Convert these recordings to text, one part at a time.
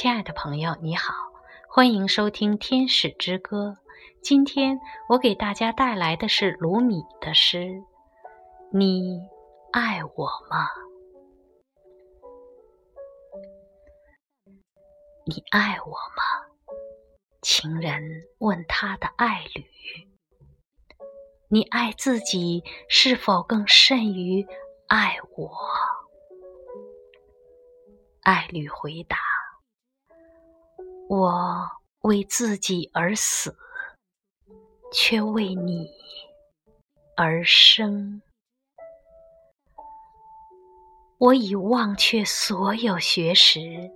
亲爱的朋友，你好，欢迎收听《天使之歌》。今天我给大家带来的是卢米的诗《你爱我吗》。你爱我吗？情人问他的爱侣：“你爱自己是否更甚于爱我？”爱侣回答：“我为自己而死，却为你而生。我已忘却所有学识，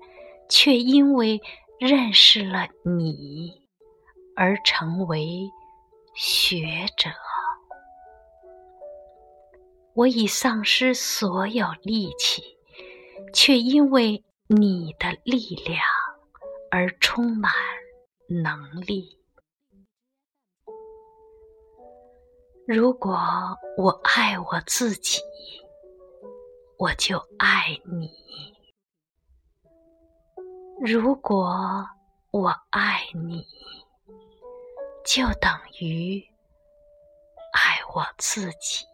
却因为认识了你而成为学者。我已丧失所有力气。”却因为你的力量而充满能力。如果我爱我自己，我就爱你；如果我爱你，就等于爱我自己。